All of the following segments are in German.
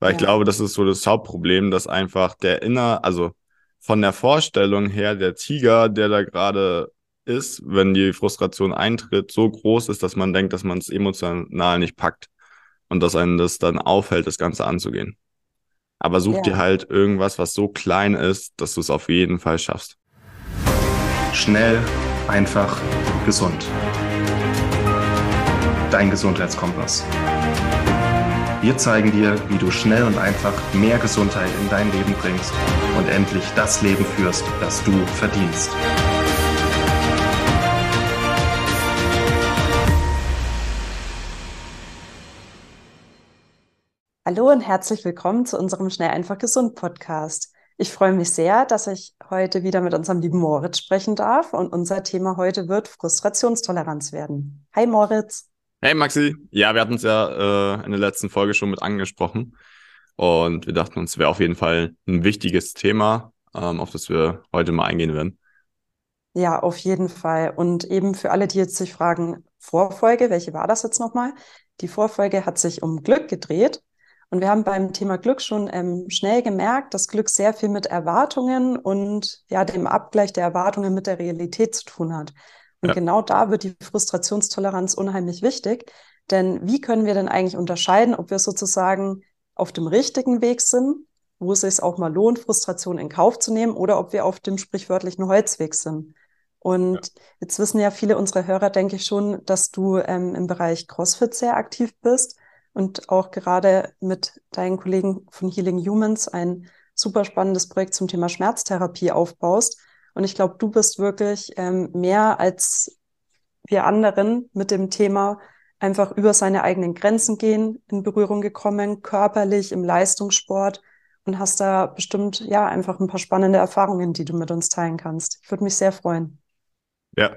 Weil ich glaube, das ist so das Hauptproblem, dass einfach der inner, also von der Vorstellung her, der Tiger, der da gerade ist, wenn die Frustration eintritt, so groß ist, dass man denkt, dass man es emotional nicht packt und dass einen das dann aufhält, das Ganze anzugehen. Aber such ja. dir halt irgendwas, was so klein ist, dass du es auf jeden Fall schaffst. Schnell, einfach, gesund. Dein Gesundheitskompass. Wir zeigen dir, wie du schnell und einfach mehr Gesundheit in dein Leben bringst und endlich das Leben führst, das du verdienst. Hallo und herzlich willkommen zu unserem Schnell einfach gesund Podcast. Ich freue mich sehr, dass ich heute wieder mit unserem lieben Moritz sprechen darf und unser Thema heute wird Frustrationstoleranz werden. Hi Moritz. Hey Maxi. Ja, wir hatten es ja äh, in der letzten Folge schon mit angesprochen und wir dachten uns, wäre auf jeden Fall ein wichtiges Thema, ähm, auf das wir heute mal eingehen werden. Ja, auf jeden Fall. Und eben für alle, die jetzt sich fragen, Vorfolge, welche war das jetzt nochmal? Die Vorfolge hat sich um Glück gedreht und wir haben beim Thema Glück schon ähm, schnell gemerkt, dass Glück sehr viel mit Erwartungen und ja, dem Abgleich der Erwartungen mit der Realität zu tun hat. Und ja. genau da wird die Frustrationstoleranz unheimlich wichtig. Denn wie können wir denn eigentlich unterscheiden, ob wir sozusagen auf dem richtigen Weg sind, wo es sich auch mal lohnt, Frustration in Kauf zu nehmen, oder ob wir auf dem sprichwörtlichen Holzweg sind? Und ja. jetzt wissen ja viele unserer Hörer, denke ich schon, dass du ähm, im Bereich CrossFit sehr aktiv bist und auch gerade mit deinen Kollegen von Healing Humans ein super spannendes Projekt zum Thema Schmerztherapie aufbaust. Und ich glaube, du bist wirklich ähm, mehr als wir anderen mit dem Thema einfach über seine eigenen Grenzen gehen, in Berührung gekommen, körperlich, im Leistungssport und hast da bestimmt ja einfach ein paar spannende Erfahrungen, die du mit uns teilen kannst. Ich würde mich sehr freuen. Ja,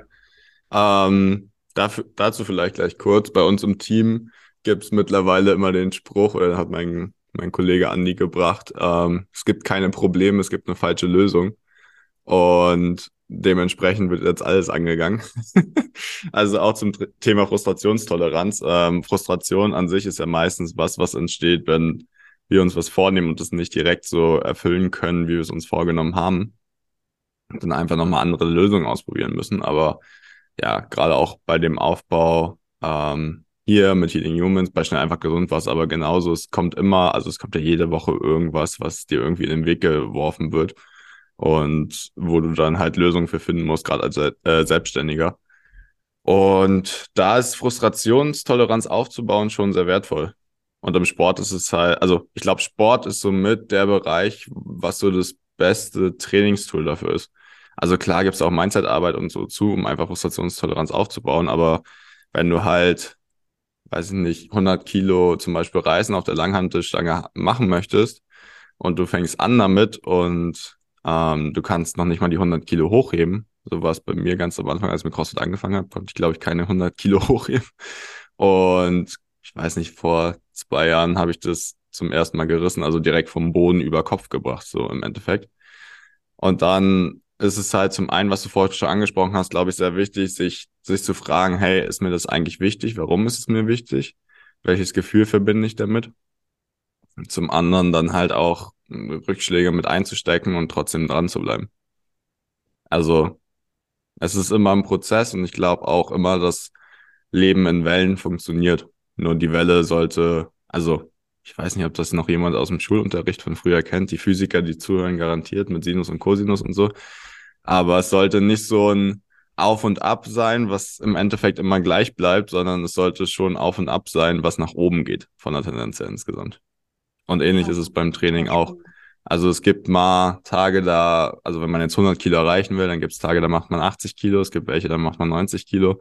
ähm, dafür, dazu vielleicht gleich kurz. Bei uns im Team gibt es mittlerweile immer den Spruch, oder hat mein, mein Kollege Andi gebracht, ähm, es gibt keine Probleme, es gibt eine falsche Lösung. Und dementsprechend wird jetzt alles angegangen. also auch zum Thema Frustrationstoleranz. Ähm, Frustration an sich ist ja meistens was, was entsteht, wenn wir uns was vornehmen und das nicht direkt so erfüllen können, wie wir es uns vorgenommen haben. Und dann einfach nochmal andere Lösungen ausprobieren müssen. Aber ja, gerade auch bei dem Aufbau ähm, hier mit Healing Humans bei Schnell einfach gesund was, aber genauso, es kommt immer, also es kommt ja jede Woche irgendwas, was dir irgendwie in den Weg geworfen wird und wo du dann halt Lösungen für finden musst, gerade als äh, Selbstständiger. Und da ist Frustrationstoleranz aufzubauen schon sehr wertvoll. Und im Sport ist es halt, also ich glaube, Sport ist somit der Bereich, was so das beste Trainingstool dafür ist. Also klar gibt es auch Mindset-Arbeit und so zu, um einfach Frustrationstoleranz aufzubauen, aber wenn du halt weiß ich nicht, 100 Kilo zum Beispiel Reisen auf der Langhantelstange machen möchtest und du fängst an damit und ähm, du kannst noch nicht mal die 100 Kilo hochheben, so war es bei mir ganz am Anfang, als ich mit CrossFit angefangen habe, konnte ich glaube ich keine 100 Kilo hochheben und ich weiß nicht, vor zwei Jahren habe ich das zum ersten Mal gerissen, also direkt vom Boden über Kopf gebracht, so im Endeffekt. Und dann ist es halt zum einen, was du vorhin schon angesprochen hast, glaube ich, sehr wichtig, sich, sich zu fragen, hey, ist mir das eigentlich wichtig? Warum ist es mir wichtig? Welches Gefühl verbinde ich damit? Zum anderen dann halt auch Rückschläge mit einzustecken und trotzdem dran zu bleiben. Also, es ist immer ein Prozess und ich glaube auch immer, dass Leben in Wellen funktioniert. Nur die Welle sollte, also ich weiß nicht, ob das noch jemand aus dem Schulunterricht von früher kennt, die Physiker, die zuhören, garantiert mit Sinus und Cosinus und so. Aber es sollte nicht so ein Auf und Ab sein, was im Endeffekt immer gleich bleibt, sondern es sollte schon Auf und Ab sein, was nach oben geht von der Tendenz her insgesamt. Und ähnlich ja. ist es beim Training auch. Also es gibt mal Tage da, also wenn man jetzt 100 Kilo erreichen will, dann gibt es Tage, da macht man 80 Kilo, es gibt welche, da macht man 90 Kilo.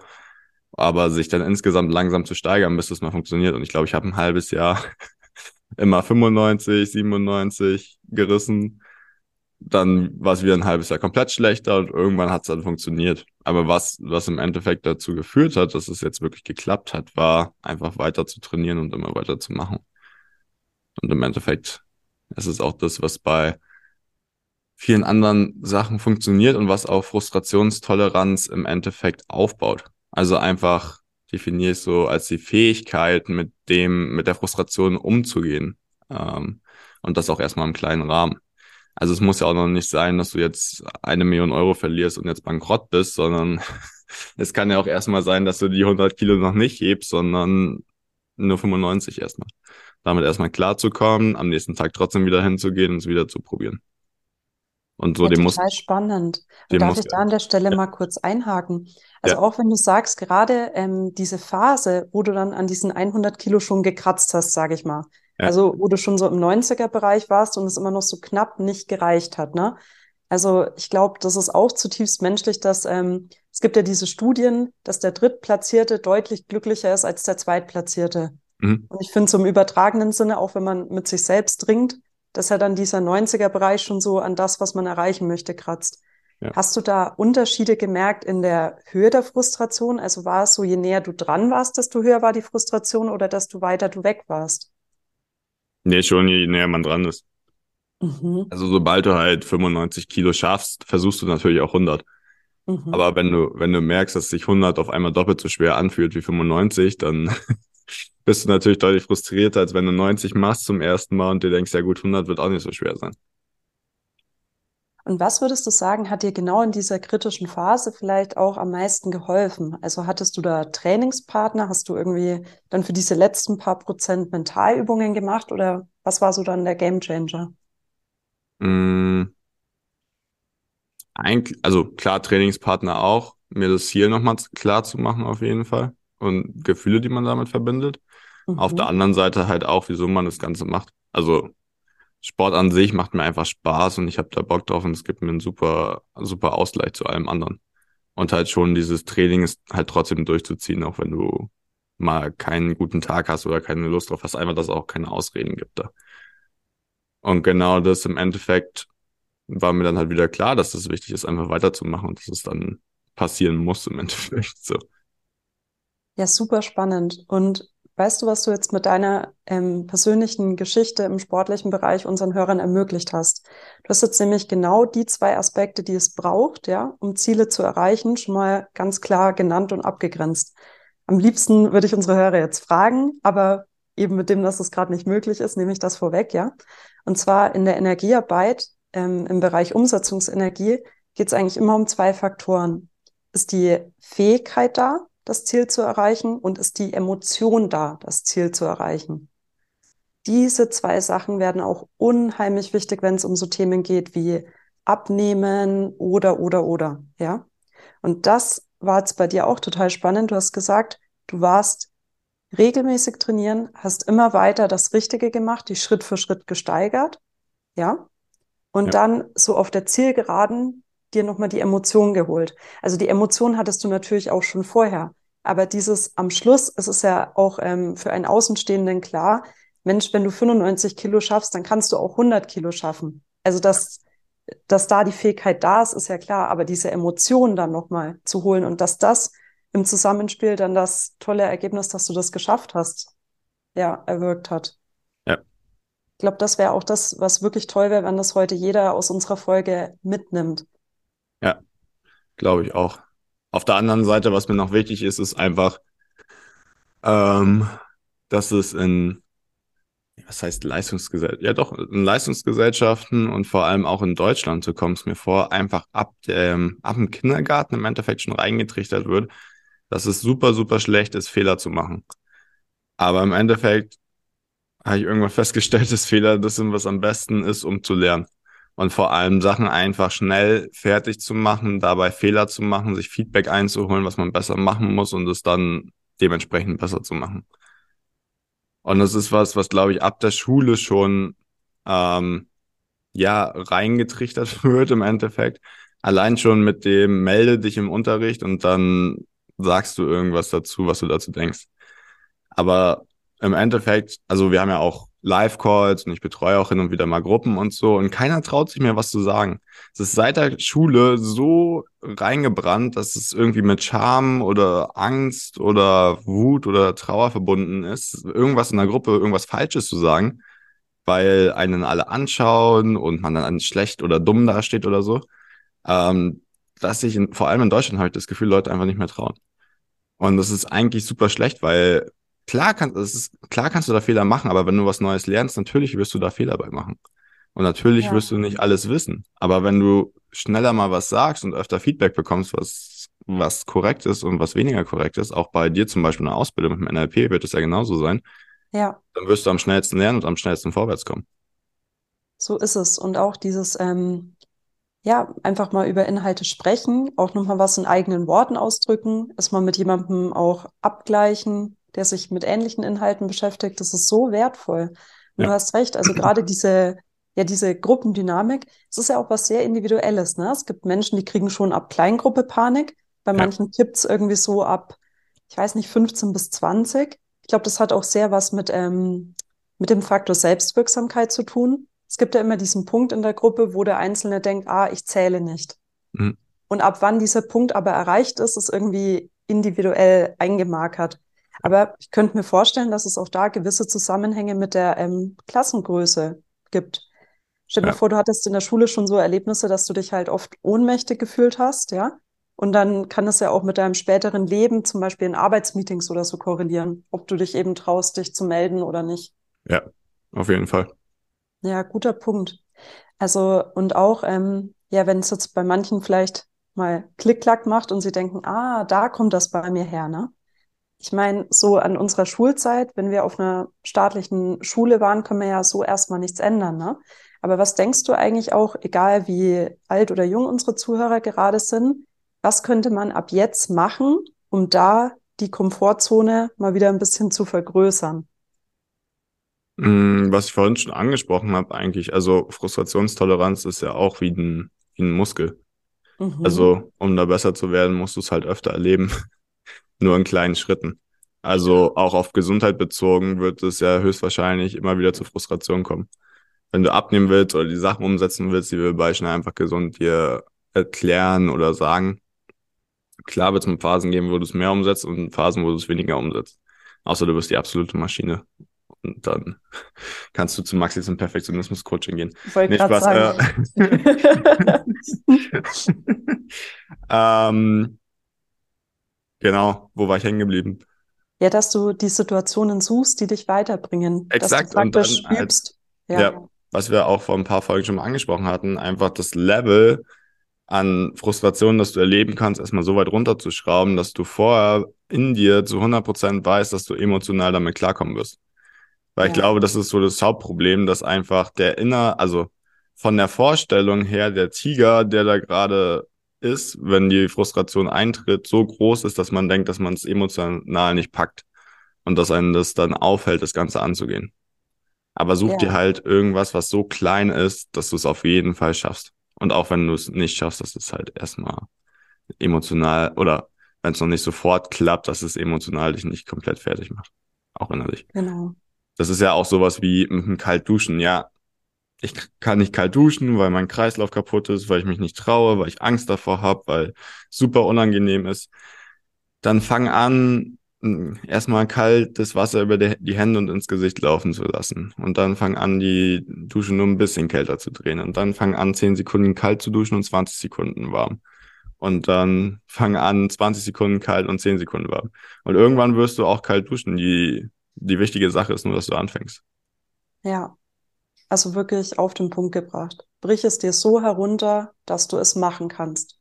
Aber sich dann insgesamt langsam zu steigern, bis es mal funktioniert. Und ich glaube, ich habe ein halbes Jahr immer 95, 97 gerissen dann war es wieder ein halbes Jahr komplett schlechter und irgendwann hat es dann funktioniert. Aber was, was im Endeffekt dazu geführt hat, dass es jetzt wirklich geklappt hat, war einfach weiter zu trainieren und immer weiter zu machen. Und im Endeffekt ist es auch das, was bei vielen anderen Sachen funktioniert und was auch Frustrationstoleranz im Endeffekt aufbaut. Also einfach definiere ich so als die Fähigkeit, mit dem, mit der Frustration umzugehen. Ähm, und das auch erstmal im kleinen Rahmen. Also es muss ja auch noch nicht sein, dass du jetzt eine Million Euro verlierst und jetzt bankrott bist, sondern es kann ja auch erstmal sein, dass du die 100 Kilo noch nicht hebst, sondern nur 95 erstmal. Damit erstmal klarzukommen, am nächsten Tag trotzdem wieder hinzugehen und es wieder zu probieren. Und so ja, dem total muss. spannend. dem Und darf ich da an der Stelle ja. mal kurz einhaken? Also Ja. auch wenn du sagst, gerade ähm, diese Phase, wo du dann an diesen 100 Kilo schon gekratzt hast, sage ich mal. Ja. Also wo du schon so im 90er-Bereich warst und es immer noch so knapp nicht gereicht hat, ne? Also ich glaube, das ist auch zutiefst menschlich, dass ähm, es gibt ja diese Studien, dass der Drittplatzierte deutlich glücklicher ist als der Zweitplatzierte. Mhm. Und ich finde so im übertragenen Sinne, auch wenn man mit sich selbst ringt, dass ja dann dieser 90er-Bereich schon so an das, was man erreichen möchte, kratzt. Ja. Hast du da Unterschiede gemerkt in der Höhe der Frustration? Also war es so, je näher du dran warst, desto höher war die Frustration oder desto weiter du weg warst? Nee, schon je näher man dran ist. Mhm. Also sobald du halt 95 Kilo schaffst, versuchst du natürlich auch 100. Mhm. Aber wenn du, wenn du merkst, dass sich 100 auf einmal doppelt so schwer anfühlt wie 95, dann bist du natürlich deutlich frustrierter, als wenn du 90 machst zum ersten Mal und dir denkst, ja gut, 100 wird auch nicht so schwer sein. Und was würdest du sagen, hat dir genau in dieser kritischen Phase vielleicht auch am meisten geholfen? Also hattest du da Trainingspartner? Hast du irgendwie dann für diese letzten paar Prozent Mentalübungen gemacht oder was war so dann der Gamechanger? Mm, eigentlich, also klar, Trainingspartner auch, mir das Ziel nochmal klar zu machen auf jeden Fall und Gefühle, die man damit verbindet. Auf der Mhm. anderen Seite halt auch, wieso man das Ganze macht. Also Sport an sich macht mir einfach Spaß und ich habe da Bock drauf und es gibt mir einen super, super Ausgleich zu allem anderen. Und halt schon dieses Training ist halt trotzdem durchzuziehen, auch wenn du mal keinen guten Tag hast oder keine Lust drauf hast, einfach, dass es auch keine Ausreden gibt da. Und genau das im Endeffekt war mir dann halt wieder klar, dass das wichtig ist, einfach weiterzumachen und dass es dann passieren muss im Endeffekt so. Ja, super spannend. Und weißt du, was du jetzt mit deiner ähm, persönlichen Geschichte im sportlichen Bereich unseren Hörern ermöglicht hast? Du hast jetzt nämlich genau die zwei Aspekte, die es braucht, ja, um Ziele zu erreichen, schon mal ganz klar genannt und abgegrenzt. Am liebsten würde ich unsere Hörer jetzt fragen, aber eben mit dem, dass es gerade nicht möglich ist, nehme ich das vorweg, ja. Und zwar in der Energiearbeit, ähm, im Bereich Umsetzungsenergie, geht es eigentlich immer um zwei Faktoren. Ist die Fähigkeit da, das Ziel zu erreichen und ist die Emotion da, das Ziel zu erreichen. Diese zwei Sachen werden auch unheimlich wichtig, wenn es um so Themen geht wie Abnehmen oder, oder, oder, ja. Und das war jetzt bei dir auch total spannend. Du hast gesagt, du warst regelmäßig trainieren, hast immer weiter das Richtige gemacht, die Schritt für Schritt gesteigert, ja. Und Ja. dann so auf der Zielgeraden dir nochmal die Emotion geholt. Also die Emotion hattest du natürlich auch schon vorher. Aber dieses am Schluss, es ist ja auch ähm, für einen Außenstehenden klar, Mensch, wenn du 95 Kilo schaffst, dann kannst du auch 100 Kilo schaffen. Also dass, dass da die Fähigkeit da ist, ist ja klar. Aber diese Emotion dann nochmal zu holen und dass das im Zusammenspiel dann das tolle Ergebnis, dass du das geschafft hast, ja, erwirkt hat. Glaube, das wäre auch das, was wirklich toll wäre, wenn das heute jeder aus unserer Folge mitnimmt. Ja, glaube ich auch. Auf der anderen Seite, was mir noch wichtig ist, ist einfach, ähm, dass es in, was heißt Leistungsgesellschaft? Ja, doch, in Leistungsgesellschaften und vor allem auch in Deutschland, so kommt es mir vor, einfach ab, ähm, ab dem Kindergarten im Endeffekt schon reingetrichtert wird, dass es super, super schlecht ist, Fehler zu machen. Aber im Endeffekt habe ich irgendwann festgestellt, dass Fehler das sind, was am besten ist, um zu lernen. Und vor allem Sachen einfach schnell fertig zu machen, dabei Fehler zu machen, sich Feedback einzuholen, was man besser machen muss und es dann dementsprechend besser zu machen. Und das ist was, was glaube ich ab der Schule schon ähm, ja reingetrichtert wird im Endeffekt. Allein schon mit dem melde dich im Unterricht und dann sagst du irgendwas dazu, was du dazu denkst. Aber im Endeffekt, also wir haben ja auch Live-Calls und ich betreue auch hin und wieder mal Gruppen und so und keiner traut sich mehr was zu sagen. Es ist seit der Schule so reingebrannt, dass es irgendwie mit Scham oder Angst oder Wut oder Trauer verbunden ist, irgendwas in der Gruppe, irgendwas Falsches zu sagen, weil einen alle anschauen und man dann schlecht oder dumm dasteht oder so. Ähm, dass sich in, vor allem in Deutschland habe ich das Gefühl, Leute einfach nicht mehr trauen. Und das ist eigentlich super schlecht, weil klar, kann, es ist, klar kannst du da Fehler machen, aber wenn du was Neues lernst, natürlich wirst du da Fehler bei machen. Und natürlich Ja. wirst du nicht alles wissen. Aber wenn du schneller mal was sagst und öfter Feedback bekommst, was, was korrekt ist und was weniger korrekt ist, auch bei dir zum Beispiel in der Ausbildung mit dem NLP wird es ja genauso sein, Ja, dann wirst du am schnellsten lernen und am schnellsten vorwärts kommen. so ist es. Und auch dieses, ähm, ja, einfach mal über Inhalte sprechen, auch nochmal was in eigenen Worten ausdrücken, es mal mit jemandem auch abgleichen, der sich mit ähnlichen Inhalten beschäftigt. Das ist so wertvoll. Und Ja. du hast recht, also gerade diese, ja, diese Gruppendynamik, es ist ja auch was sehr Individuelles, ne? Es gibt Menschen, die kriegen schon ab Kleingruppe Panik. Bei Ja. manchen kippt's irgendwie so ab, ich weiß nicht, 15 bis 20. Ich glaube, das hat auch sehr was mit, ähm, mit dem Faktor Selbstwirksamkeit zu tun. Es gibt ja immer diesen Punkt in der Gruppe, wo der Einzelne denkt, ah, ich zähle nicht. Mhm. Und ab wann dieser Punkt aber erreicht ist, ist irgendwie individuell eingemarkert. Aber ich könnte mir vorstellen, dass es auch da gewisse Zusammenhänge mit der ähm, Klassengröße gibt. Stell dir Ja. vor, du hattest in der Schule schon so Erlebnisse, dass du dich halt oft ohnmächtig gefühlt hast, ja? Und dann kann es ja auch mit deinem späteren Leben, zum Beispiel in Arbeitsmeetings oder so korrelieren, ob du dich eben traust, dich zu melden oder nicht. Ja, auf jeden Fall. Ja, guter Punkt. Also, und auch, ähm, ja, wenn es jetzt bei manchen vielleicht mal Klick-Klack macht und sie denken, ah, da kommt das bei mir her, ne? Ich meine, so an unserer Schulzeit, wenn wir auf einer staatlichen Schule waren, können wir ja so erstmal nichts ändern, ne? Aber was denkst du eigentlich auch, egal wie alt oder jung unsere Zuhörer gerade sind, was könnte man ab jetzt machen, um da die Komfortzone mal wieder ein bisschen zu vergrößern? Mm, Was ich vorhin schon angesprochen habe, eigentlich, also Frustrationstoleranz ist ja auch wie ein, wie ein Muskel. Mhm. Also, um da besser zu werden, musst du es halt öfter erleben, nur in kleinen Schritten. Also auch auf Gesundheit bezogen wird es ja höchstwahrscheinlich immer wieder zu Frustration kommen. Wenn du abnehmen willst oder die Sachen umsetzen willst, die wir bei schnell einfach gesund dir erklären oder sagen, klar wird es mit Phasen geben, wo du es mehr umsetzt und Phasen, wo du es weniger umsetzt. Außer du bist die absolute Maschine. Und dann kannst du zu Maxi zum Perfektionismus-Coaching gehen. Wollte gerade Spaß, sagen. ähm, genau, wo war ich hängen geblieben? Ja, dass du die Situationen suchst, die dich weiterbringen. Exakt, und dann halt- übst. Ja, Ja. Was wir auch vor ein paar Folgen schon mal angesprochen hatten, einfach das Level an Frustration, das du erleben kannst, erstmal so weit runterzuschrauben, dass du vorher in dir zu 100% weißt, dass du emotional damit klarkommen wirst. Weil ich Ja. glaube, das ist so das Hauptproblem, dass einfach der inner, also von der Vorstellung her, der Tiger, der da gerade ist, wenn die Frustration eintritt, so groß ist, dass man denkt, dass man es emotional nicht packt und dass einen das dann aufhält, das Ganze anzugehen. Aber such Ja. dir halt irgendwas, was so klein ist, dass du es auf jeden Fall schaffst. Und auch wenn du es nicht schaffst, dass es halt erstmal emotional oder wenn es noch nicht sofort klappt, dass es emotional dich nicht komplett fertig macht. Auch innerlich. genau. Das ist ja auch sowas wie mit dem Kaltduschen. Ja, ich kann nicht kalt duschen, weil mein Kreislauf kaputt ist, weil ich mich nicht traue, weil ich Angst davor habe, weil super unangenehm ist. Dann fang an, erstmal kaltes Wasser über die, die Hände und ins Gesicht laufen zu lassen. Und dann fang an, die Dusche nur ein bisschen kälter zu drehen. Und dann fang an, 10 Sekunden kalt zu duschen und 20 Sekunden warm. Und dann fang an, 20 Sekunden kalt und 10 Sekunden warm. Und irgendwann wirst du auch kalt duschen. Die, die wichtige Sache ist nur, dass du anfängst. Ja. Also wirklich auf den Punkt gebracht. Brich es dir so herunter, dass du es machen kannst.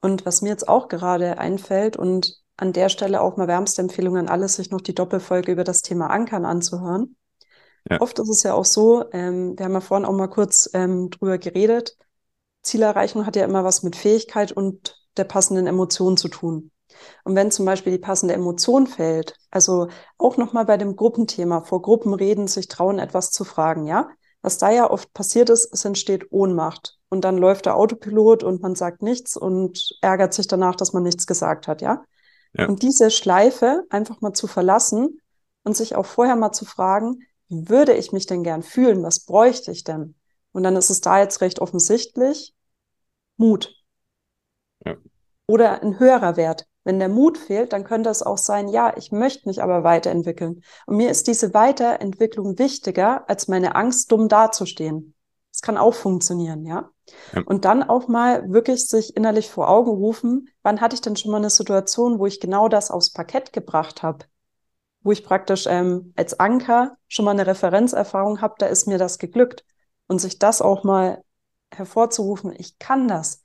Und was mir jetzt auch gerade einfällt und an der Stelle auch mal wärmste Empfehlung an alle, sich noch die Doppelfolge über das Thema Ankern anzuhören. Ja. Oft ist es ja auch so, ähm, wir haben ja vorhin auch mal kurz ähm, drüber geredet, Zielerreichung hat ja immer was mit Fähigkeit und der passenden Emotion zu tun. Und wenn zum Beispiel die passende Emotion fällt, also auch nochmal bei dem Gruppenthema, vor Gruppen reden, sich trauen, etwas zu fragen, ja? Was da ja oft passiert ist, es entsteht Ohnmacht. Und dann läuft der Autopilot und man sagt nichts und ärgert sich danach, dass man nichts gesagt hat, ja? Ja. Und diese Schleife einfach mal zu verlassen und sich auch vorher mal zu fragen, wie würde ich mich denn gern fühlen? Was bräuchte ich denn? Und dann ist es da jetzt recht offensichtlich Mut. Ja. Oder ein höherer Wert. Wenn der Mut fehlt, dann könnte es auch sein, ja, ich möchte mich aber weiterentwickeln. Und mir ist diese Weiterentwicklung wichtiger, als meine Angst, dumm dazustehen. Das kann auch funktionieren, ja. Ja. Und dann auch mal wirklich sich innerlich vor Augen rufen, wann hatte ich denn schon mal eine Situation, wo ich genau das aufs Parkett gebracht habe? wo ich praktisch ähm, als Anker schon mal eine Referenzerfahrung habe, da ist mir das geglückt. Und sich das auch mal hervorzurufen, ich kann das.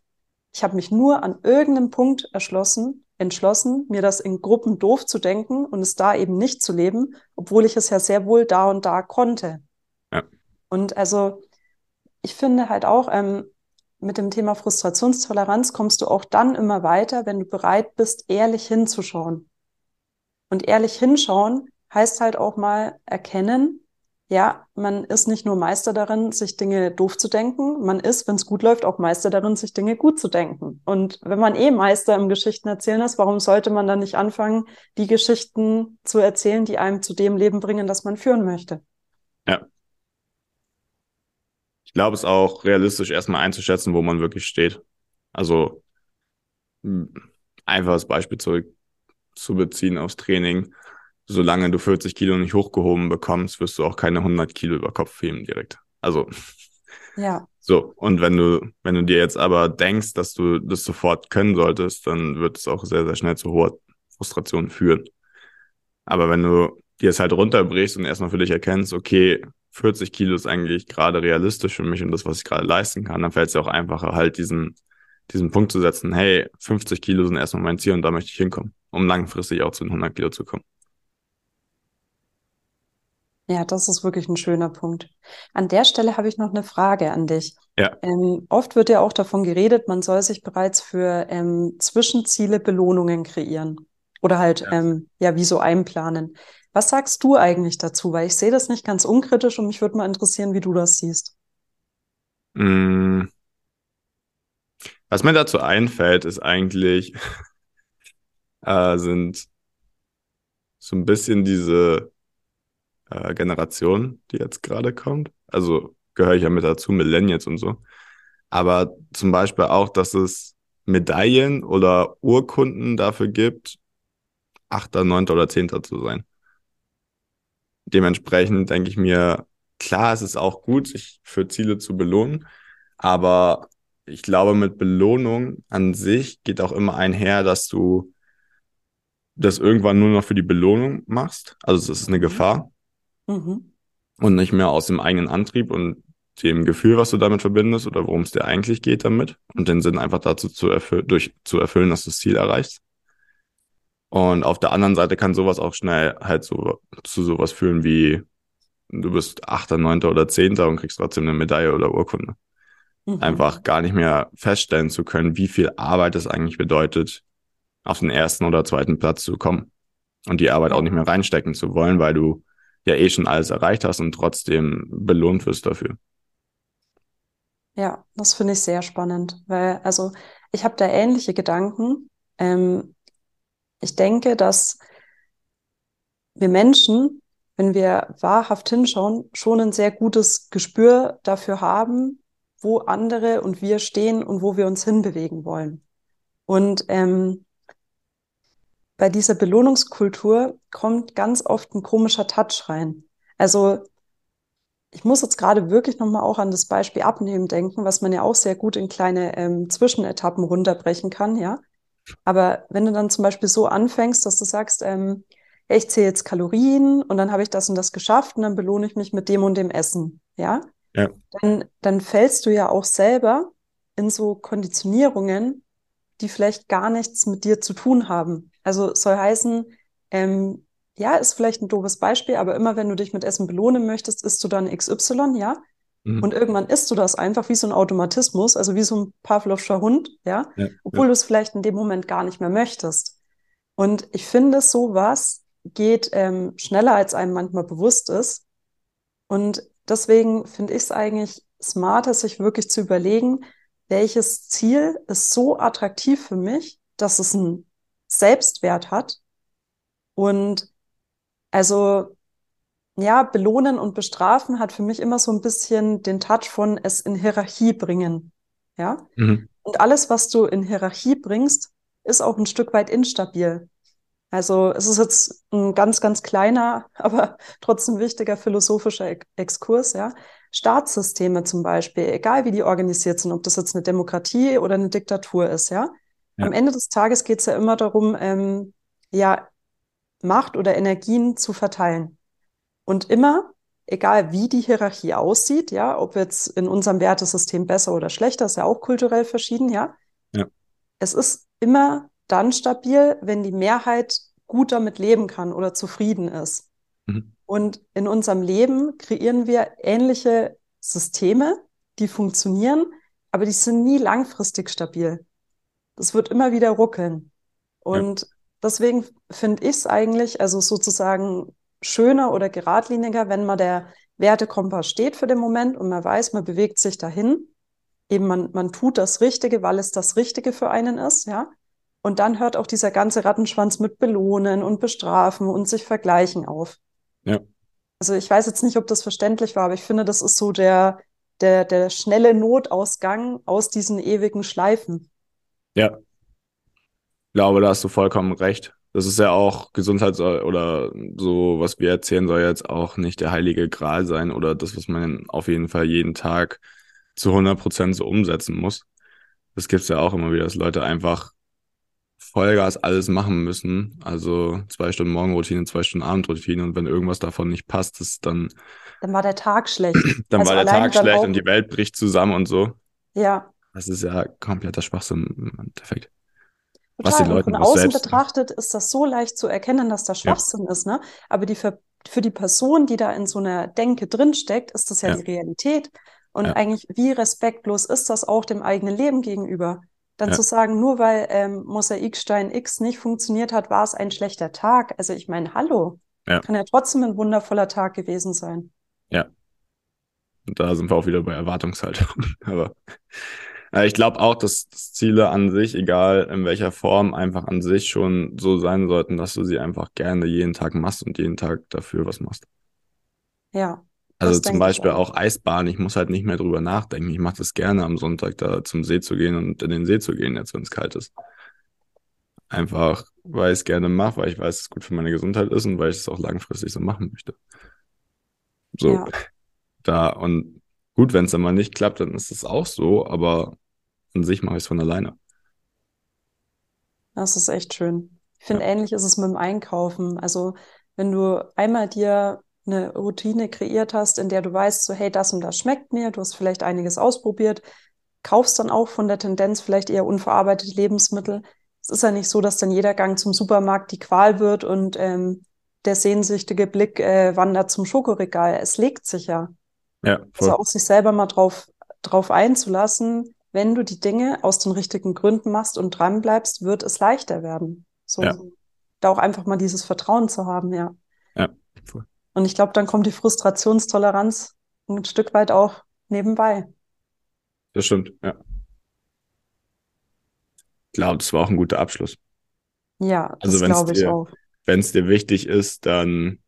Ich habe mich nur an irgendeinem Punkt erschlossen, entschlossen, mir das in Gruppen doof zu denken und es da eben nicht zu leben, obwohl ich es ja sehr wohl da und da konnte. Ja. Und also ich finde halt auch, ähm, mit dem Thema Frustrationstoleranz kommst du auch dann immer weiter, wenn du bereit bist, ehrlich hinzuschauen. Und ehrlich hinschauen heißt halt auch mal erkennen, ja, man ist nicht nur Meister darin, sich Dinge doof zu denken, man ist, wenn es gut läuft, auch Meister darin, sich Dinge gut zu denken. Und wenn man eh Meister im Geschichten erzählen ist, warum sollte man dann nicht anfangen, die Geschichten zu erzählen, die einem zu dem Leben bringen, das man führen möchte? Ja. Ich glaube, es ist auch realistisch, erstmal einzuschätzen, wo man wirklich steht. Also einfaches Beispiel zurück zu beziehen aufs Training solange du 40 Kilo nicht hochgehoben bekommst, wirst du auch keine 100 Kilo über Kopf heben direkt. Also, ja. So, und wenn du, wenn du dir jetzt aber denkst, dass du das sofort können solltest, dann wird es auch sehr, sehr schnell zu hoher Frustration führen. Aber wenn du dir es halt runterbrichst und erstmal für dich erkennst, okay, 40 Kilo ist eigentlich gerade realistisch für mich und das, was ich gerade leisten kann, dann fällt es dir auch einfacher, halt diesen, diesen Punkt zu setzen, hey, 50 Kilo sind erstmal mein Ziel und da möchte ich hinkommen, um langfristig auch zu den 100 Kilo zu kommen. Ja, das ist wirklich ein schöner Punkt. An der Stelle habe ich noch eine Frage an dich. Ja. Ähm, oft wird ja auch davon geredet, man soll sich bereits für ähm, Zwischenziele Belohnungen kreieren oder halt ja. Ähm, ja wie so einplanen. Was sagst du eigentlich dazu? Weil ich sehe das nicht ganz unkritisch und mich würde mal interessieren, wie du das siehst. Mm. Was mir dazu einfällt, ist eigentlich äh, sind so ein bisschen diese äh, Generation, die jetzt gerade kommt. Also gehöre ich ja mit dazu, Millennials und so. Aber zum Beispiel auch, dass es Medaillen oder Urkunden dafür gibt, Achter, Neunter oder Zehnter zu sein. Dementsprechend denke ich mir, klar, es ist auch gut, sich für Ziele zu belohnen, aber ich glaube, mit Belohnung an sich geht auch immer einher, dass du das irgendwann nur noch für die Belohnung machst. Also es ist eine mhm. Gefahr. Mhm. Und nicht mehr aus dem eigenen Antrieb und dem Gefühl, was du damit verbindest oder worum es dir eigentlich geht damit und den Sinn einfach dazu zu, erfüll durch, zu erfüllen, dass du das Ziel erreichst. Und auf der anderen Seite kann sowas auch schnell halt so zu sowas führen wie du bist Achter, Neunter oder Zehnter und kriegst trotzdem eine Medaille oder Urkunde. Mhm. Einfach gar nicht mehr feststellen zu können, wie viel Arbeit es eigentlich bedeutet, auf den ersten oder zweiten Platz zu kommen. Und die Arbeit auch nicht mehr reinstecken zu wollen, weil du ja eh schon alles erreicht hast und trotzdem belohnt wirst dafür. Ja, das finde ich sehr spannend, weil also ich habe da ähnliche Gedanken. Ähm, ich denke, dass wir Menschen, wenn wir wahrhaft hinschauen, schon ein sehr gutes Gespür dafür haben, wo andere und wir stehen und wo wir uns hinbewegen wollen. Und ähm, bei dieser Belohnungskultur kommt ganz oft ein komischer Touch rein. Also ich muss jetzt gerade wirklich nochmal auch an das Beispiel Abnehmen denken, was man ja auch sehr gut in kleine ähm, Zwischenetappen runterbrechen kann, ja. Aber wenn du dann zum Beispiel so anfängst, dass du sagst, ähm, ich zähle jetzt Kalorien und dann habe ich das und das geschafft und dann belohne ich mich mit dem und dem Essen, ja, ja. Dann, dann fällst du ja auch selber in so Konditionierungen, die vielleicht gar nichts mit dir zu tun haben. Also soll heißen, ähm, ja, ist vielleicht ein doofes Beispiel, aber immer wenn du dich mit Essen belohnen möchtest, isst du dann XY, ja? Mhm. Und irgendwann isst du das einfach wie so ein Automatismus, also wie so ein Pavlovscher Hund, ja? ja Obwohl ja. du es vielleicht in dem Moment gar nicht mehr möchtest. Und ich finde, sowas geht ähm, schneller, als einem manchmal bewusst ist. Und deswegen finde ich es eigentlich smarter, sich wirklich zu überlegen, welches Ziel ist so attraktiv für mich, dass es einen Selbstwert hat. Und also, ja, belohnen und bestrafen hat für mich immer so ein bisschen den Touch von es in Hierarchie bringen. Ja. Mhm. Und alles, was du in Hierarchie bringst, ist auch ein Stück weit instabil. Also es ist jetzt ein ganz, ganz kleiner, aber trotzdem wichtiger philosophischer Exkurs, ja. Staatssysteme zum Beispiel, egal wie die organisiert sind, ob das jetzt eine Demokratie oder eine Diktatur ist, ja. Ja. Am Ende des Tages geht es ja immer darum, ähm, ja, Macht oder Energien zu verteilen. Und immer, egal wie die Hierarchie aussieht, ja, ob jetzt in unserem Wertesystem besser oder schlechter, ist ja auch kulturell verschieden, ja. Ja. Es ist immer dann stabil, wenn die Mehrheit gut damit leben kann oder zufrieden ist. Mhm. Und in unserem Leben kreieren wir ähnliche Systeme, die funktionieren, aber die sind nie langfristig stabil. Das wird immer wieder ruckeln. Und ja. deswegen finde ich es eigentlich, also sozusagen schöner oder geradliniger, wenn man der Wertekompass steht für den Moment und man weiß, man bewegt sich dahin. Eben man, man tut das Richtige, weil es das Richtige für einen ist, ja. Und dann hört auch dieser ganze Rattenschwanz mit Belohnen und Bestrafen und sich vergleichen auf. Ja. Also ich weiß jetzt nicht, ob das verständlich war, aber ich finde, das ist so der, der, der schnelle Notausgang aus diesen ewigen Schleifen. Ja. Ich glaube, da hast du vollkommen recht. Das ist ja auch Gesundheit oder so, was wir erzählen, soll jetzt auch nicht der heilige Gral sein oder das, was man auf jeden Fall jeden Tag zu 100 Prozent so umsetzen muss. Das gibt's ja auch immer wieder, dass Leute einfach Vollgas alles machen müssen. Also zwei Stunden Morgenroutine, zwei Stunden Abendroutine und wenn irgendwas davon nicht passt, ist dann. Dann war der Tag schlecht. dann also war der Tag schlecht und die Welt bricht zusammen und so. Ja. Das ist ja kompletter Schwachsinn im Endeffekt. Total. Was den Leuten von außen betrachtet ist das so leicht zu erkennen, dass das Schwachsinn ja. ist, ne? Aber die für, für die Person, die da in so einer Denke drinsteckt, ist das ja, ja. die Realität. Und ja. eigentlich, wie respektlos ist das auch dem eigenen Leben gegenüber? Dann zu sagen, nur weil ähm, Mosaikstein X nicht funktioniert hat, war es ein schlechter Tag. Also ich meine, hallo, kann ja trotzdem ein wundervoller Tag gewesen sein. Ja. Und da sind wir auch wieder bei Erwartungshaltung. Aber äh, ich glaube auch, dass, dass Ziele an sich, egal in welcher Form, einfach an sich schon so sein sollten, dass du sie einfach gerne jeden Tag machst und jeden Tag dafür was machst. Ja. Also zum Beispiel auch. auch Eisbahn, ich muss halt nicht mehr drüber nachdenken. Ich mache das gerne am Sonntag da zum See zu gehen und in den See zu gehen, jetzt wenn es kalt ist. Einfach, weil ich es gerne mache, weil ich weiß, dass es gut für meine Gesundheit ist und weil ich es auch langfristig so machen möchte. So, ja. da und gut, wenn es dann mal nicht klappt, dann ist es auch so, aber an sich mache ich es von alleine. Das ist echt schön. Ich finde, ja. ähnlich ist es mit dem Einkaufen. Also, wenn du einmal dir eine Routine kreiert hast, in der du weißt, so hey, das und das schmeckt mir, du hast vielleicht einiges ausprobiert, kaufst dann auch von der Tendenz vielleicht eher unverarbeitete Lebensmittel. Es ist ja nicht so, dass dann jeder Gang zum Supermarkt die Qual wird und ähm, der sehnsüchtige Blick äh, wandert zum Schokoregal. Es legt sich ja. Ja, voll. Also auch sich selber mal drauf, drauf einzulassen, wenn du die Dinge aus den richtigen Gründen machst und dran bleibst, wird es leichter werden. So, ja. da auch einfach mal dieses Vertrauen zu haben, ja. Ja, voll. Und ich glaube, dann kommt die Frustrationstoleranz ein Stück weit auch nebenbei. Das stimmt, ja. Ich glaube, das war auch ein guter Abschluss. Ja, das also glaube ich auch. Wenn es dir wichtig ist, dann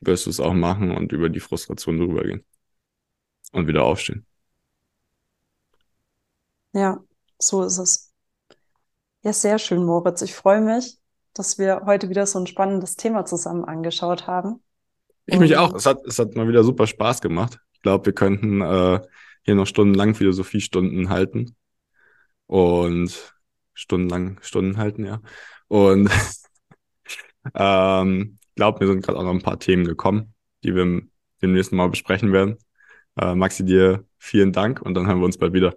wirst du es auch machen und über die Frustration drüber gehen. Und wieder aufstehen. Ja, so ist es. Ja, sehr schön, Moritz. Ich freue mich, dass wir heute wieder so ein spannendes Thema zusammen angeschaut haben. Ich mich auch. Es hat, es hat mal wieder super Spaß gemacht. Ich glaube, wir könnten äh, hier noch stundenlang Philosophiestunden halten. Und stundenlang Stunden halten, ja. Und ähm, ich glaube, mir sind gerade auch noch ein paar Themen gekommen, die wir im, nächsten Mal besprechen werden. Äh, Maxi, dir vielen Dank und dann hören wir uns bald wieder.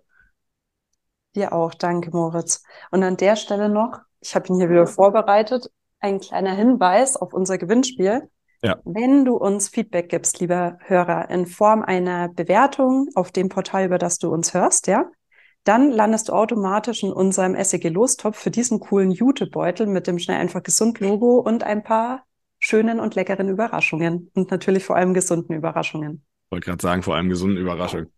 Dir auch, danke Moritz. Und an der Stelle noch, ich habe ihn hier wieder vorbereitet, ein kleiner Hinweis auf unser Gewinnspiel. Ja. Wenn du uns Feedback gibst, lieber Hörer, in Form einer Bewertung auf dem Portal, über das du uns hörst, ja, dann landest du automatisch in unserem SEG Lostopf für diesen coolen Jutebeutel mit dem Schnell einfach gesund Logo und ein paar schönen und leckeren Überraschungen und natürlich vor allem gesunden Überraschungen. Ich wollte gerade sagen, vor allem gesunden Überraschungen.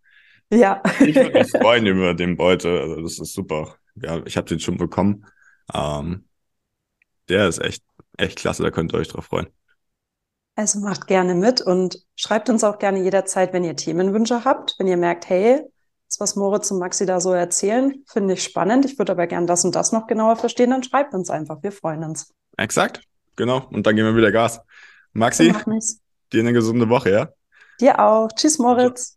Ja. Ich würde mich freuen über den Beutel. Also das ist super. Ja, ich habe den schon bekommen. Ähm, der ist echt, echt klasse. Da könnt ihr euch drauf freuen. Also macht gerne mit und schreibt uns auch gerne jederzeit, wenn ihr Themenwünsche habt. Wenn ihr merkt, hey, das, was Moritz und Maxi da so erzählen, finde ich spannend. Ich würde aber gern das und das noch genauer verstehen. Dann schreibt uns einfach. Wir freuen uns. Exakt. Genau. Und dann geben wir wieder Gas. Maxi, dir eine gesunde Woche, ja? Dir auch. Tschüss, Moritz.